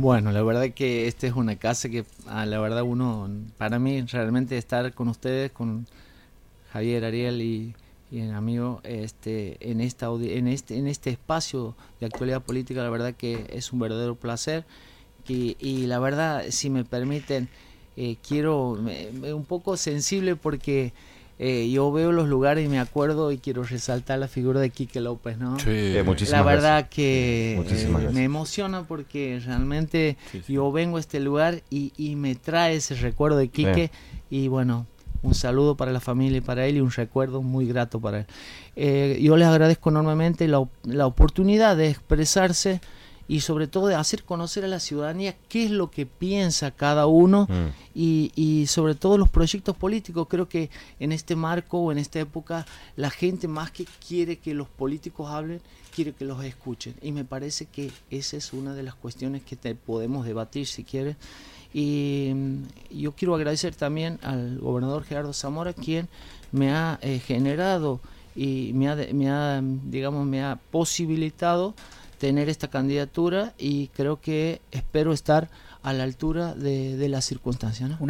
Bueno, la verdad que esta es una casa que, ah, la verdad, uno, para mí, realmente estar con ustedes, con Javier, Ariel y, y el amigo, este, en, esta, en, este, en este espacio de actualidad política, la verdad que es un verdadero placer. Y, y la verdad, si me permiten, eh, quiero, un poco sensible porque eh, yo veo los lugares y me acuerdo y quiero resaltar la figura de Quique López, ¿no? Sí, la muchísimas verdad que Muchísimas eh, gracias. me emociona porque realmente Sí, sí. yo vengo a este lugar y, y me trae ese recuerdo de Quique y bueno, un saludo para la familia y para él y un recuerdo muy grato para él. Eh, yo les agradezco enormemente la, op- la oportunidad de expresarse y sobre todo de hacer conocer a la ciudadanía qué es lo que piensa cada uno Mm. y, y sobre todo los proyectos políticos. Creo que en este marco o en esta época la gente más que quiere que los políticos hablen, quiere que los escuchen. Y me parece que esa es una de las cuestiones que te podemos debatir si quieres. Y mm, yo quiero agradecer también al gobernador Gerardo Zamora, quien me ha eh, generado y me ha, me ha, digamos, me ha posibilitado tener esta candidatura y creo que espero estar a la altura de, de las circunstancias.